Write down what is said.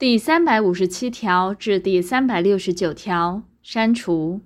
第三百五十七条至第三百六十九条删除。